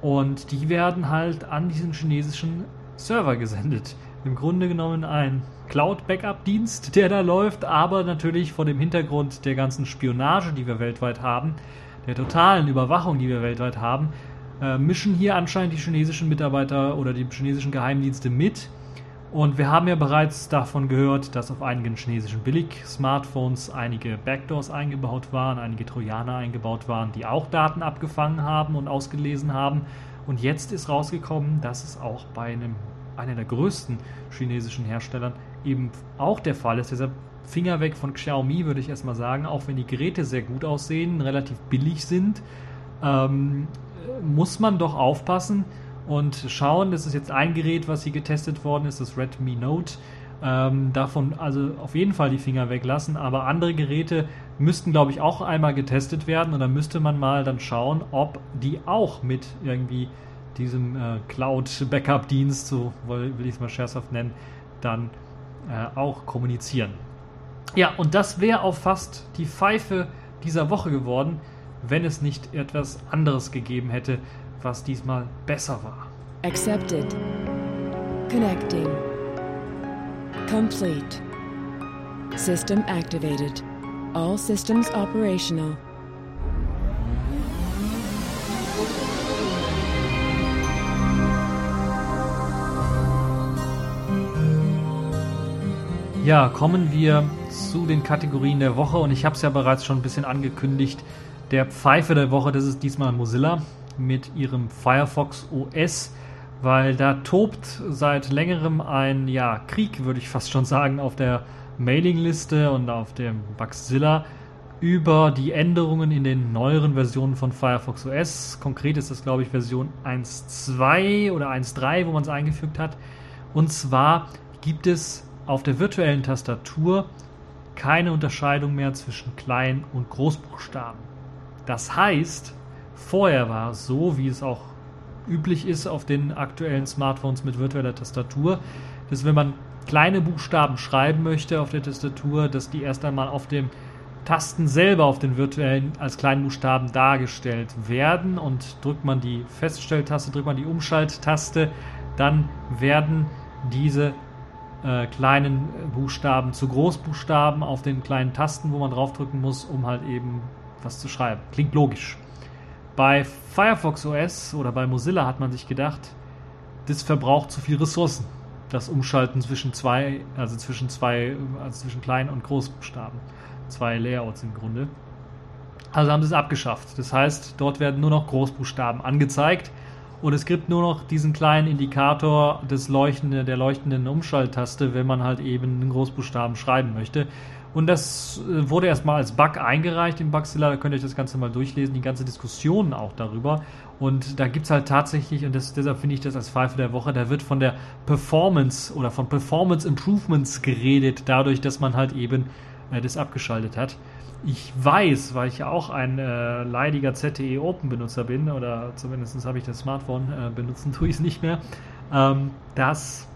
Und die werden halt an diesen chinesischen Server gesendet. Im Grunde genommen ein Cloud-Backup-Dienst, der da läuft, aber natürlich vor dem Hintergrund der ganzen Spionage, die wir weltweit haben, der totalen Überwachung, die wir weltweit haben, äh, mischen hier anscheinend die chinesischen Mitarbeiter oder die chinesischen Geheimdienste mit. Und wir haben ja bereits davon gehört, dass auf einigen chinesischen Billig-Smartphones einige Backdoors eingebaut waren, einige Trojaner eingebaut waren, die auch Daten abgefangen haben und ausgelesen haben. Und jetzt ist rausgekommen, dass es auch bei einem einer der größten chinesischen Herstellern eben auch der Fall ist. Deshalb Finger weg von Xiaomi, würde ich erstmal sagen, auch wenn die Geräte sehr gut aussehen, relativ billig sind. Ähm, muss man doch aufpassen und schauen. Das ist jetzt ein Gerät, was hier getestet worden ist, das Redmi Note. Ähm, davon also auf jeden Fall die Finger weglassen, aber andere Geräte müssten, glaube ich, auch einmal getestet werden und dann müsste man mal dann schauen, ob die auch mit irgendwie diesem äh, Cloud-Backup-Dienst, so will ich es mal scherzhaft nennen, dann äh, auch kommunizieren. Ja, und das wäre auch fast die Pfeife dieser Woche geworden wenn es nicht etwas anderes gegeben hätte, was diesmal besser war. Accepted. Connecting. Complete. System activated. All systems operational. Ja, kommen wir zu den Kategorien der Woche und ich habe es ja bereits schon ein bisschen angekündigt. Der Pfeife der Woche, das ist diesmal Mozilla mit ihrem Firefox OS, weil da tobt seit längerem ein ja, Krieg, würde ich fast schon sagen, auf der Mailingliste und auf dem Bugzilla über die Änderungen in den neueren Versionen von Firefox OS. Konkret ist das, glaube ich, Version 1.2 oder 1.3, wo man es eingefügt hat. Und zwar gibt es auf der virtuellen Tastatur keine Unterscheidung mehr zwischen Klein- und Großbuchstaben. Das heißt, vorher war es so, wie es auch üblich ist auf den aktuellen Smartphones mit virtueller Tastatur, dass wenn man kleine Buchstaben schreiben möchte auf der Tastatur, dass die erst einmal auf dem Tasten selber auf den virtuellen als Kleinbuchstaben dargestellt werden und drückt man die Feststelltaste, drückt man die Umschalttaste, dann werden diese äh, kleinen Buchstaben zu Großbuchstaben auf den kleinen Tasten, wo man draufdrücken muss, um halt eben was zu schreiben. Klingt logisch. Bei Firefox OS oder bei Mozilla hat man sich gedacht, das verbraucht zu viel Ressourcen. Das Umschalten zwischen zwei, also zwischen zwei, also zwischen kleinen und Großbuchstaben zwei Layouts im Grunde. Also haben sie es abgeschafft. Das heißt, dort werden nur noch Großbuchstaben angezeigt und es gibt nur noch diesen kleinen Indikator des leuchtende, der leuchtenden Umschalttaste, wenn man halt eben einen Großbuchstaben schreiben möchte. Und das äh, wurde erstmal als Bug eingereicht in Bugzilla, da könnt ihr euch das Ganze mal durchlesen, die ganze Diskussion auch darüber. Und da gibt es halt tatsächlich, und das, deshalb finde ich das als Pfeife der Woche, da wird von der Performance oder von Performance Improvements geredet, dadurch, dass man halt eben äh, das abgeschaltet hat. Ich weiß, weil ich ja auch ein äh, leidiger ZTE Open Benutzer bin, oder zumindest habe ich das Smartphone, äh, benutzen tue ich es nicht mehr, ähm, dass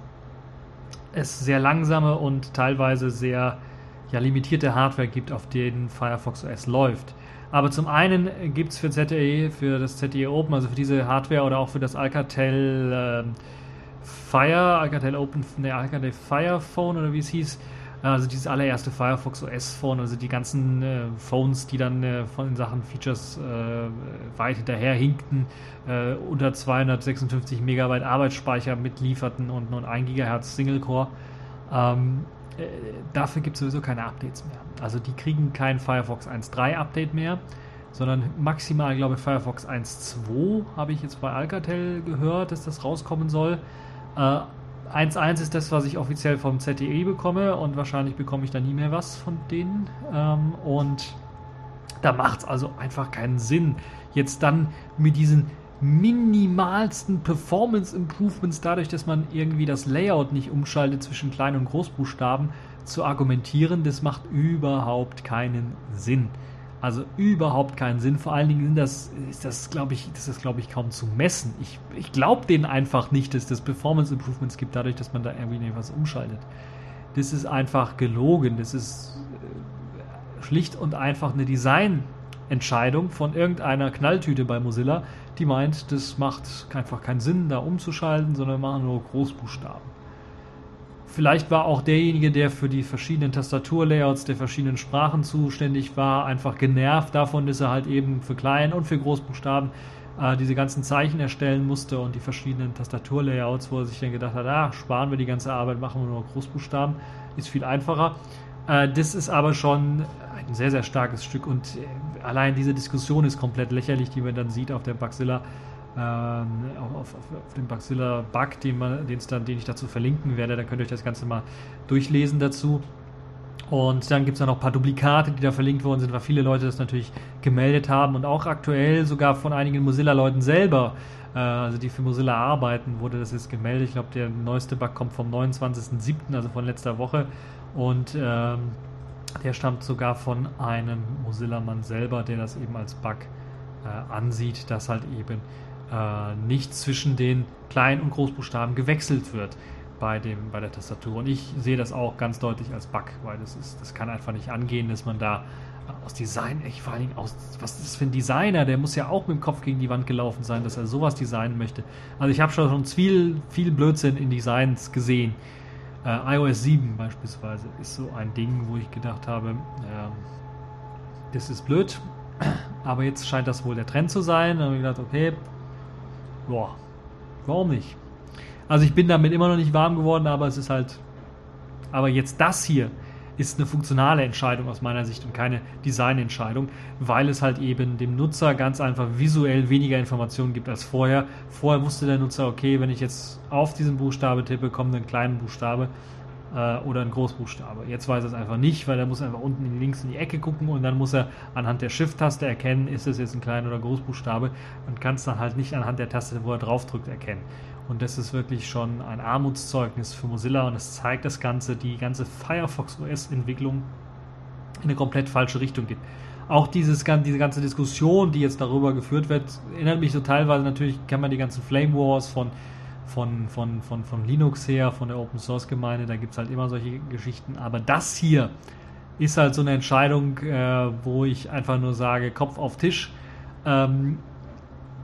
es sehr langsame und teilweise sehr ja, limitierte Hardware gibt, auf denen Firefox OS läuft. Aber zum einen gibt es für ZTE, für das ZTE Open, also für diese Hardware oder auch für das Alcatel äh, Fire, Alcatel Open, ne, Alcatel Fire Phone oder wie es hieß, also dieses allererste Firefox OS Phone, also die ganzen äh, Phones, die dann äh, von den Sachen Features äh, weit hinterher hinkten, äh, unter 256 Megabyte Arbeitsspeicher mitlieferten und nur 1 Gigahertz Single Core. Ähm, äh, dafür gibt es sowieso keine Updates mehr. Also die kriegen kein Firefox 1.3 Update mehr, sondern maximal, glaube ich, Firefox 1.2 habe ich jetzt bei Alcatel gehört, dass das rauskommen soll. Äh, 1.1 ist das, was ich offiziell vom ZTE bekomme und wahrscheinlich bekomme ich da nie mehr was von denen. Ähm, und da macht es also einfach keinen Sinn, jetzt dann mit diesen minimalsten Performance Improvements, dadurch, dass man irgendwie das Layout nicht umschaltet zwischen Klein- und Großbuchstaben, zu argumentieren. Das macht überhaupt keinen Sinn. Also überhaupt keinen Sinn. Vor allen Dingen das, ist das, glaube ich, das ist, glaube ich, kaum zu messen. Ich, ich glaube denen einfach nicht, dass das Performance Improvements gibt, dadurch, dass man da irgendwie etwas umschaltet. Das ist einfach gelogen. Das ist äh, schlicht und einfach eine Designentscheidung von irgendeiner Knalltüte bei Mozilla, die meint, das macht einfach keinen Sinn, da umzuschalten, sondern wir machen nur Großbuchstaben. Vielleicht war auch derjenige, der für die verschiedenen Tastaturlayouts der verschiedenen Sprachen zuständig war, einfach genervt davon, dass er halt eben für Klein- und für Großbuchstaben äh, diese ganzen Zeichen erstellen musste und die verschiedenen Tastaturlayouts, wo er sich dann gedacht hat, ah, sparen wir die ganze Arbeit, machen wir nur Großbuchstaben, ist viel einfacher. Äh, das ist aber schon ein sehr, sehr starkes Stück und äh, allein diese Diskussion ist komplett lächerlich, die man dann sieht auf der Baxilla ähm, auf, auf, auf, dem Baxilla Bug, den, den ich dazu verlinken werde. Da könnt ihr euch das Ganze mal durchlesen dazu. Und dann gibt es da noch ein paar Duplikate, die da verlinkt worden sind, weil viele Leute das natürlich gemeldet haben und auch aktuell sogar von einigen Mozilla-Leuten selber, äh, also die für Mozilla arbeiten, wurde das jetzt gemeldet. Ich glaube, der neueste Bug kommt vom 29.07., also von letzter Woche. Und ähm, der stammt sogar von einem Mozilla-Mann selber, der das eben als Bug äh, ansieht, dass halt eben äh, nicht zwischen den Klein- und Großbuchstaben gewechselt wird bei, dem, bei der Tastatur. Und ich sehe das auch ganz deutlich als Bug, weil das, ist, das kann einfach nicht angehen, dass man da aus Design, ich vor allen Dingen aus, was ist das für ein Designer, der muss ja auch mit dem Kopf gegen die Wand gelaufen sein, dass er sowas designen möchte. Also ich habe schon viel, viel Blödsinn in Designs gesehen. Äh, iOS 7 beispielsweise ist so ein Ding, wo ich gedacht habe, äh, das ist blöd, aber jetzt scheint das wohl der Trend zu sein. Da habe ich gedacht, okay, Boah, warum nicht? Also ich bin damit immer noch nicht warm geworden, aber es ist halt. Aber jetzt das hier ist eine funktionale Entscheidung aus meiner Sicht und keine Designentscheidung, weil es halt eben dem Nutzer ganz einfach visuell weniger Informationen gibt als vorher. Vorher wusste der Nutzer, okay, wenn ich jetzt auf diesen Buchstabe tippe, kommt ein kleiner Buchstabe äh, oder ein Großbuchstabe. Jetzt weiß er es einfach nicht, weil er muss einfach unten in links in die Ecke gucken und dann muss er anhand der Shift-Taste erkennen, ist es jetzt ein kleiner oder Großbuchstabe und kann es dann halt nicht anhand der Taste, wo er draufdrückt, erkennen. Und das ist wirklich schon ein Armutszeugnis für Mozilla und es zeigt das Ganze, die ganze Firefox OS-Entwicklung in eine komplett falsche Richtung geht. Auch dieses, diese ganze Diskussion, die jetzt darüber geführt wird, erinnert mich so teilweise natürlich, kann man die ganzen Flame Wars von von, von, von, von Linux her, von der Open Source Gemeinde, da gibt es halt immer solche Geschichten. Aber das hier ist halt so eine Entscheidung, äh, wo ich einfach nur sage, Kopf auf Tisch. Ähm,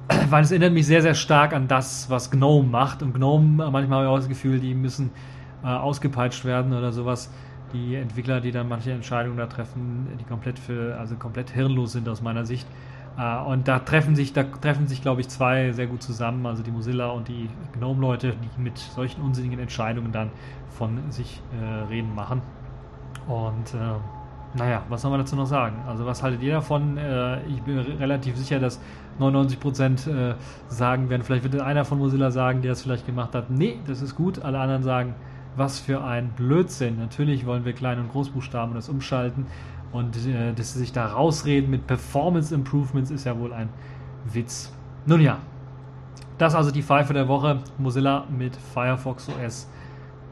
weil es erinnert mich sehr, sehr stark an das, was Gnome macht. Und Gnome, manchmal habe ich auch das Gefühl, die müssen äh, ausgepeitscht werden oder sowas. Die Entwickler, die dann manche Entscheidungen da treffen, die komplett für, also komplett hirnlos sind aus meiner Sicht. Äh, und da treffen sich, da treffen sich, glaube ich, zwei sehr gut zusammen, also die Mozilla und die Gnome-Leute, die mit solchen unsinnigen Entscheidungen dann von sich äh, reden machen. Und äh, naja, was soll man dazu noch sagen? Also was haltet ihr davon? Äh, ich bin relativ sicher, dass 99% äh, sagen werden, vielleicht wird einer von Mozilla sagen, der es vielleicht gemacht hat, nee, das ist gut. Alle anderen sagen, was für ein Blödsinn. Natürlich wollen wir Klein- und Großbuchstaben das umschalten und äh, dass sie sich da rausreden mit Performance Improvements ist ja wohl ein Witz. Nun ja, das also die Pfeife der Woche. Mozilla mit Firefox OS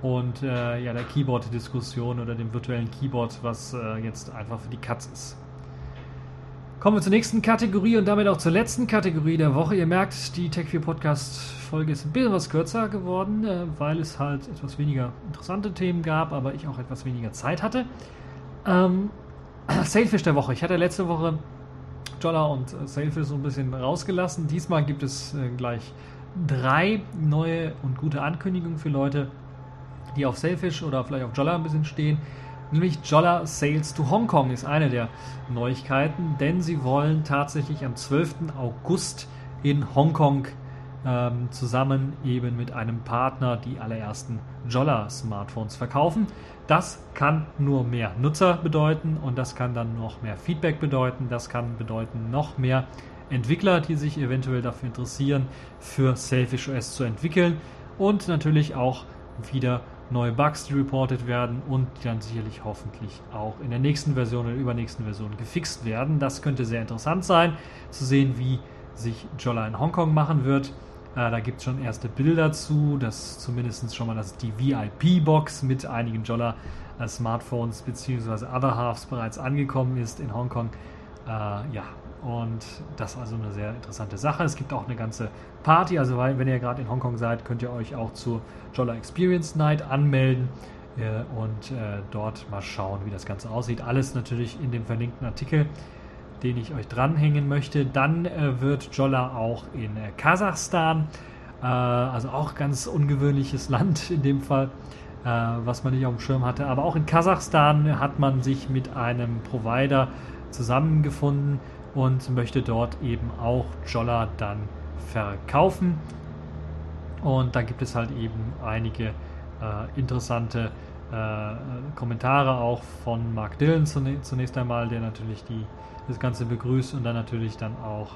und äh, ja, der Keyboard-Diskussion oder dem virtuellen Keyboard, was äh, jetzt einfach für die Katz ist. Kommen wir zur nächsten Kategorie und damit auch zur letzten Kategorie der Woche. Ihr merkt, die Tech4 Podcast Folge ist ein bisschen was kürzer geworden, äh, weil es halt etwas weniger interessante Themen gab, aber ich auch etwas weniger Zeit hatte. Ähm, Sailfish der Woche. Ich hatte letzte Woche Jolla und äh, Sailfish so ein bisschen rausgelassen. Diesmal gibt es äh, gleich drei neue und gute Ankündigungen für Leute, die auf Sailfish oder vielleicht auf Jolla ein bisschen stehen. Nämlich Jolla Sales to Hong Kong ist eine der Neuigkeiten, denn sie wollen tatsächlich am 12. August in Hongkong ähm, zusammen eben mit einem Partner die allerersten Jolla Smartphones verkaufen. Das kann nur mehr Nutzer bedeuten und das kann dann noch mehr Feedback bedeuten. Das kann bedeuten noch mehr Entwickler, die sich eventuell dafür interessieren, für Selfish OS zu entwickeln und natürlich auch wieder neue Bugs, die reported werden und die dann sicherlich hoffentlich auch in der nächsten Version oder übernächsten Version gefixt werden. Das könnte sehr interessant sein, zu sehen, wie sich Jolla in Hongkong machen wird. Äh, da gibt es schon erste Bilder zu, dass zumindest schon mal das, die VIP-Box mit einigen Jolla äh, Smartphones bzw. Other Halves bereits angekommen ist in Hongkong. Äh, ja, und das ist also eine sehr interessante Sache. Es gibt auch eine ganze Party, also wenn ihr gerade in Hongkong seid, könnt ihr euch auch zur Jolla Experience Night anmelden äh, und äh, dort mal schauen, wie das Ganze aussieht. Alles natürlich in dem verlinkten Artikel, den ich euch dranhängen möchte. Dann äh, wird Jolla auch in äh, Kasachstan, äh, also auch ganz ungewöhnliches Land in dem Fall, äh, was man nicht auf dem Schirm hatte. Aber auch in Kasachstan hat man sich mit einem Provider zusammengefunden und möchte dort eben auch Jolla dann verkaufen. Und da gibt es halt eben einige äh, interessante Kommentare auch von Mark Dillon zunächst einmal, der natürlich die, das Ganze begrüßt und dann natürlich dann auch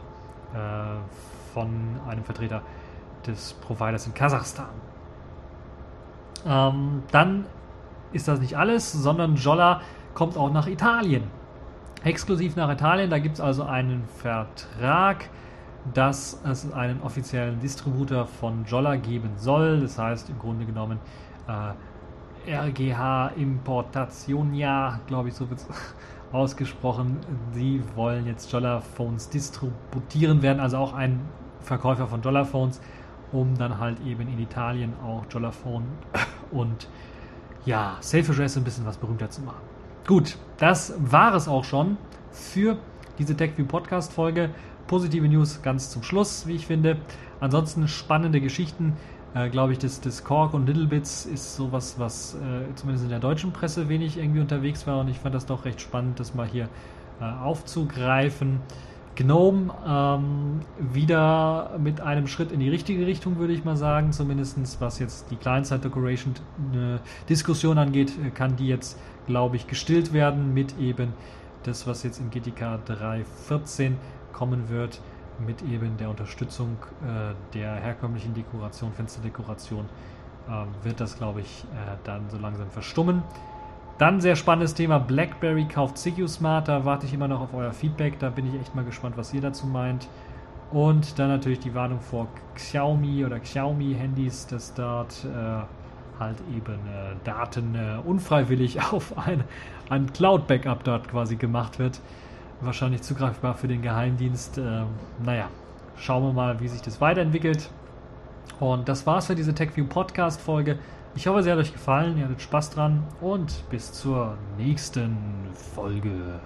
äh, von einem Vertreter des Providers in Kasachstan. Ähm, dann ist das nicht alles, sondern Jolla kommt auch nach Italien exklusiv nach Italien. Da gibt es also einen Vertrag, dass es einen offiziellen Distributor von Jolla geben soll. Das heißt im Grunde genommen äh, RGH Importationia, glaube ich, so wird es ausgesprochen. Sie wollen jetzt Jolla Phones distributieren, werden also auch ein Verkäufer von Jolla Phones, um dann halt eben in Italien auch Jolla Phone und ja, Safe Address ein bisschen was berühmter zu machen. Gut, das war es auch schon für diese TechView Podcast Folge. Positive News ganz zum Schluss, wie ich finde. Ansonsten spannende Geschichten. Äh, Glaube ich, das, das Kork und Little Bits ist sowas, was äh, zumindest in der deutschen Presse wenig irgendwie unterwegs war und ich fand das doch recht spannend, das mal hier äh, aufzugreifen. Gnome ähm, wieder mit einem Schritt in die richtige Richtung, würde ich mal sagen. Zumindest was jetzt die Client-Side-Decoration-Diskussion äh, angeht, äh, kann die jetzt glaube ich, gestillt werden mit eben das, was jetzt in GTK 3.14 kommen wird, mit eben der Unterstützung äh, der herkömmlichen Dekoration, Fensterdekoration, äh, wird das, glaube ich, äh, dann so langsam verstummen. Dann sehr spannendes Thema, BlackBerry kauft Smart, da warte ich immer noch auf euer Feedback, da bin ich echt mal gespannt, was ihr dazu meint. Und dann natürlich die Warnung vor Xiaomi oder Xiaomi-Handys, dass dort äh, halt eben äh, Daten äh, unfreiwillig auf ein, ein Cloud-Backup dort quasi gemacht wird wahrscheinlich zugreifbar für den Geheimdienst. Ähm, naja, schauen wir mal, wie sich das weiterentwickelt. Und das war's für diese TechView Podcast Folge. Ich hoffe, sie hat euch gefallen, ihr hattet Spaß dran und bis zur nächsten Folge.